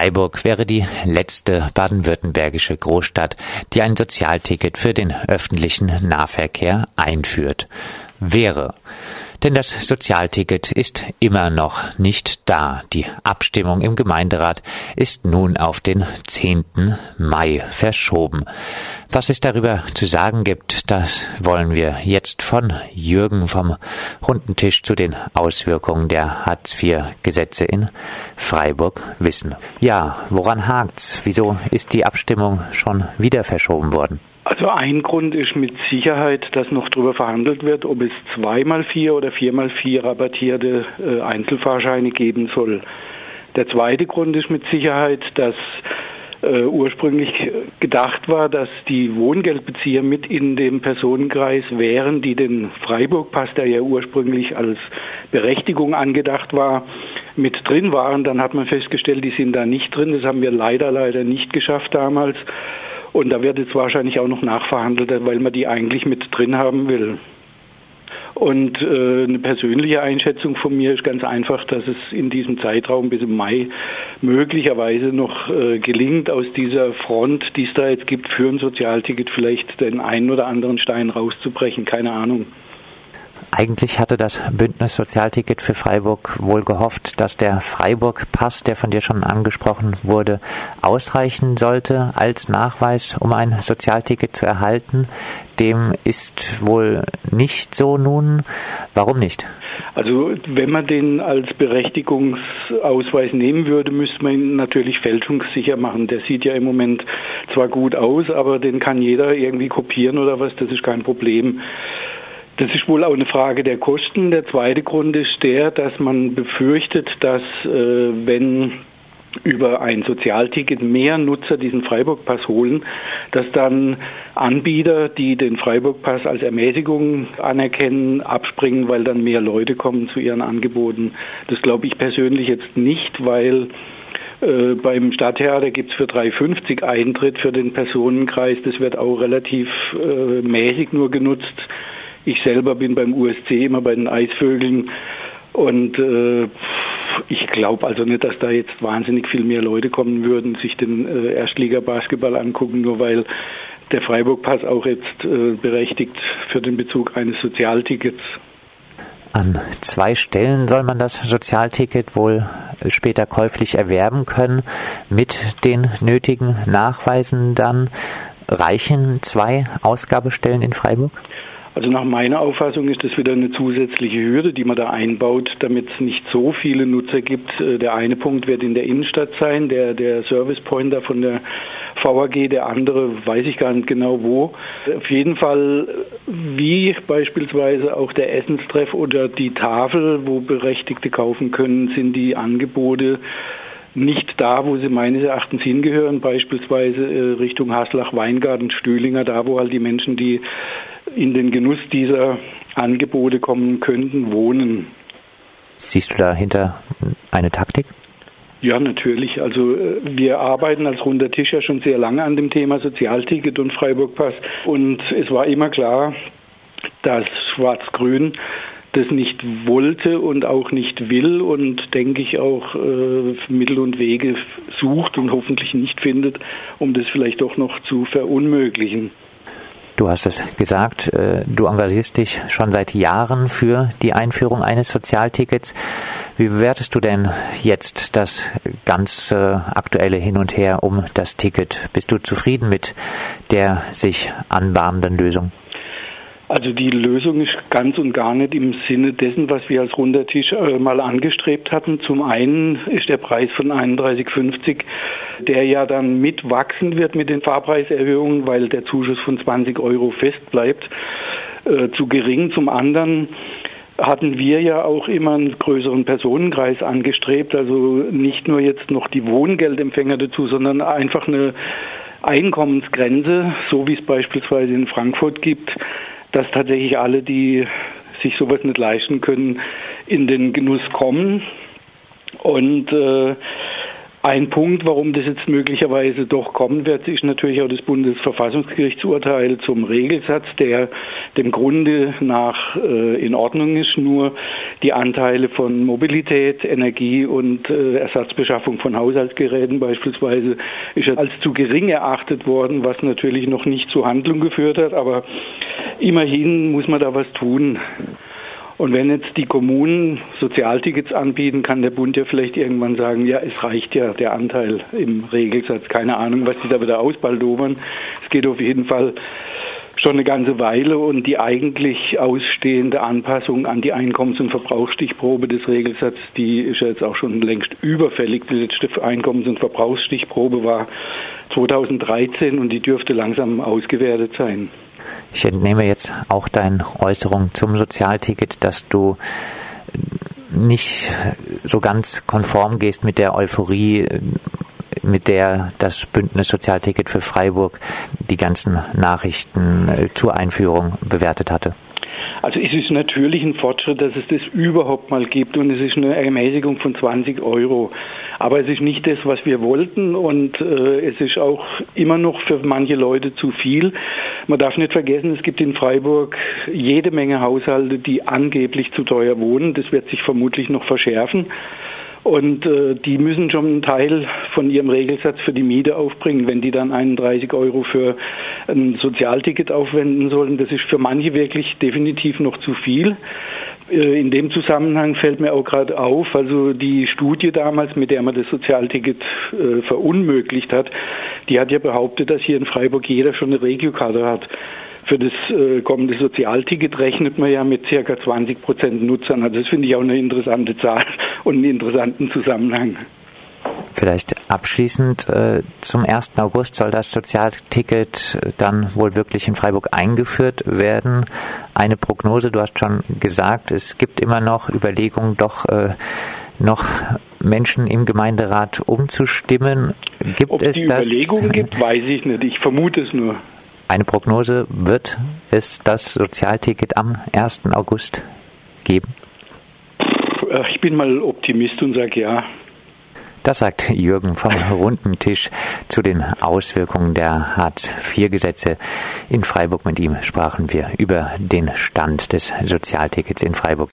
Freiburg wäre die letzte baden-württembergische Großstadt, die ein Sozialticket für den öffentlichen Nahverkehr einführt. Wäre. Denn das Sozialticket ist immer noch nicht da. Die Abstimmung im Gemeinderat ist nun auf den 10. Mai verschoben. Was es darüber zu sagen gibt, das wollen wir jetzt von Jürgen vom runden Tisch zu den Auswirkungen der Hartz-IV-Gesetze in Freiburg wissen. Ja, woran hakt's? Wieso ist die Abstimmung schon wieder verschoben worden? Also ein Grund ist mit Sicherheit, dass noch darüber verhandelt wird, ob es zweimal vier oder viermal vier rabattierte äh, Einzelfahrscheine geben soll. Der zweite Grund ist mit Sicherheit, dass äh, ursprünglich gedacht war, dass die Wohngeldbezieher mit in dem Personenkreis wären, die den Freiburg-Pass, der ja ursprünglich als Berechtigung angedacht war, mit drin waren. Dann hat man festgestellt, die sind da nicht drin. Das haben wir leider, leider nicht geschafft damals. Und da wird jetzt wahrscheinlich auch noch nachverhandelt, weil man die eigentlich mit drin haben will. Und äh, eine persönliche Einschätzung von mir ist ganz einfach, dass es in diesem Zeitraum bis im Mai möglicherweise noch äh, gelingt, aus dieser Front, die es da jetzt gibt, für ein Sozialticket vielleicht den einen oder anderen Stein rauszubrechen. Keine Ahnung. Eigentlich hatte das Bündnis Sozialticket für Freiburg wohl gehofft, dass der Freiburg-Pass, der von dir schon angesprochen wurde, ausreichen sollte als Nachweis, um ein Sozialticket zu erhalten. Dem ist wohl nicht so nun. Warum nicht? Also wenn man den als Berechtigungsausweis nehmen würde, müsste man ihn natürlich fälschungssicher machen. Der sieht ja im Moment zwar gut aus, aber den kann jeder irgendwie kopieren oder was, das ist kein Problem. Das ist wohl auch eine Frage der Kosten. Der zweite Grund ist der, dass man befürchtet, dass äh, wenn über ein Sozialticket mehr Nutzer diesen Freiburg-Pass holen, dass dann Anbieter, die den Freiburg-Pass als Ermäßigung anerkennen, abspringen, weil dann mehr Leute kommen zu ihren Angeboten. Das glaube ich persönlich jetzt nicht, weil äh, beim Stadttheater gibt es für 3,50 Eintritt für den Personenkreis. Das wird auch relativ äh, mäßig nur genutzt. Ich selber bin beim USC immer bei den Eisvögeln und äh, ich glaube also nicht, dass da jetzt wahnsinnig viel mehr Leute kommen würden, sich den äh, Erstliga-Basketball angucken, nur weil der Freiburg-Pass auch jetzt äh, berechtigt für den Bezug eines Sozialtickets. An zwei Stellen soll man das Sozialticket wohl später käuflich erwerben können mit den nötigen Nachweisen dann. Reichen zwei Ausgabestellen in Freiburg? Also nach meiner Auffassung ist das wieder eine zusätzliche Hürde, die man da einbaut, damit es nicht so viele Nutzer gibt. Äh, der eine Punkt wird in der Innenstadt sein, der, der Service Pointer von der VAG, der andere weiß ich gar nicht genau wo. Auf jeden Fall, wie beispielsweise auch der Essenstreff oder die Tafel, wo Berechtigte kaufen können, sind die Angebote nicht da, wo sie meines Erachtens hingehören, beispielsweise äh, Richtung Haslach, Weingarten, Stühlinger, da wo halt die Menschen, die in den Genuss dieser Angebote kommen könnten, wohnen. Siehst du dahinter eine Taktik? Ja, natürlich. Also äh, wir arbeiten als runder Tisch ja schon sehr lange an dem Thema Sozialticket und Freiburg-Pass. Und es war immer klar, dass Schwarz-Grün das nicht wollte und auch nicht will und denke ich auch äh, Mittel und Wege sucht und hoffentlich nicht findet, um das vielleicht doch noch zu verunmöglichen. Du hast es gesagt, äh, du engagierst dich schon seit Jahren für die Einführung eines Sozialtickets. Wie bewertest du denn jetzt das ganz aktuelle Hin und Her um das Ticket? Bist du zufrieden mit der sich anbahnenden Lösung? Also die Lösung ist ganz und gar nicht im Sinne dessen, was wir als runder Tisch äh, mal angestrebt hatten. Zum einen ist der Preis von 31,50, der ja dann mitwachsen wird mit den Fahrpreiserhöhungen, weil der Zuschuss von 20 Euro fest bleibt, äh, zu gering. Zum anderen hatten wir ja auch immer einen größeren Personenkreis angestrebt, also nicht nur jetzt noch die Wohngeldempfänger dazu, sondern einfach eine Einkommensgrenze, so wie es beispielsweise in Frankfurt gibt, dass tatsächlich alle, die sich sowas nicht leisten können, in den Genuss kommen. Und äh, Ein Punkt, warum das jetzt möglicherweise doch kommen wird, ist natürlich auch das Bundesverfassungsgerichtsurteil zum Regelsatz, der dem Grunde nach äh, in Ordnung ist. Nur die Anteile von Mobilität, Energie und äh, Ersatzbeschaffung von Haushaltsgeräten beispielsweise ist als zu gering erachtet worden, was natürlich noch nicht zur Handlung geführt hat. Aber immerhin muss man da was tun. Und wenn jetzt die Kommunen Sozialtickets anbieten, kann der Bund ja vielleicht irgendwann sagen, ja, es reicht ja der Anteil im Regelsatz. Keine Ahnung, was die da wieder ausbaldowern. Es geht auf jeden Fall schon eine ganze Weile und die eigentlich ausstehende Anpassung an die Einkommens- und Verbrauchsstichprobe des Regelsatzes, die ist ja jetzt auch schon längst überfällig. Die letzte Einkommens- und Verbrauchsstichprobe war 2013 und die dürfte langsam ausgewertet sein. Ich entnehme jetzt auch deine Äußerung zum Sozialticket, dass du nicht so ganz konform gehst mit der Euphorie, mit der das Bündnis Sozialticket für Freiburg die ganzen Nachrichten äh, zur Einführung bewertet hatte. Also es ist natürlich ein Fortschritt, dass es das überhaupt mal gibt und es ist eine Ermäßigung von 20 Euro. Aber es ist nicht das, was wir wollten und äh, es ist auch immer noch für manche Leute zu viel. Man darf nicht vergessen, es gibt in Freiburg jede Menge Haushalte, die angeblich zu teuer wohnen. Das wird sich vermutlich noch verschärfen. Und äh, die müssen schon einen Teil von ihrem Regelsatz für die Miete aufbringen, wenn die dann 31 Euro für ein Sozialticket aufwenden sollen. Das ist für manche wirklich definitiv noch zu viel. Äh, in dem Zusammenhang fällt mir auch gerade auf, also die Studie damals, mit der man das Sozialticket äh, verunmöglicht hat, die hat ja behauptet, dass hier in Freiburg jeder schon eine Regiokarte hat. Für das äh, kommende Sozialticket rechnet man ja mit circa 20 Prozent Nutzern. Also das finde ich auch eine interessante Zahl und einen interessanten Zusammenhang. Vielleicht abschließend, äh, zum 1. August soll das Sozialticket dann wohl wirklich in Freiburg eingeführt werden. Eine Prognose, du hast schon gesagt, es gibt immer noch Überlegungen, doch äh, noch Menschen im Gemeinderat umzustimmen. Gibt Ob es die das? Überlegungen gibt, weiß ich nicht. Ich vermute es nur. Eine Prognose, wird es das Sozialticket am 1. August geben? Ich bin mal Optimist und sage ja. Das sagt Jürgen vom runden Tisch zu den Auswirkungen der Hartz-IV-Gesetze in Freiburg. Mit ihm sprachen wir über den Stand des Sozialtickets in Freiburg.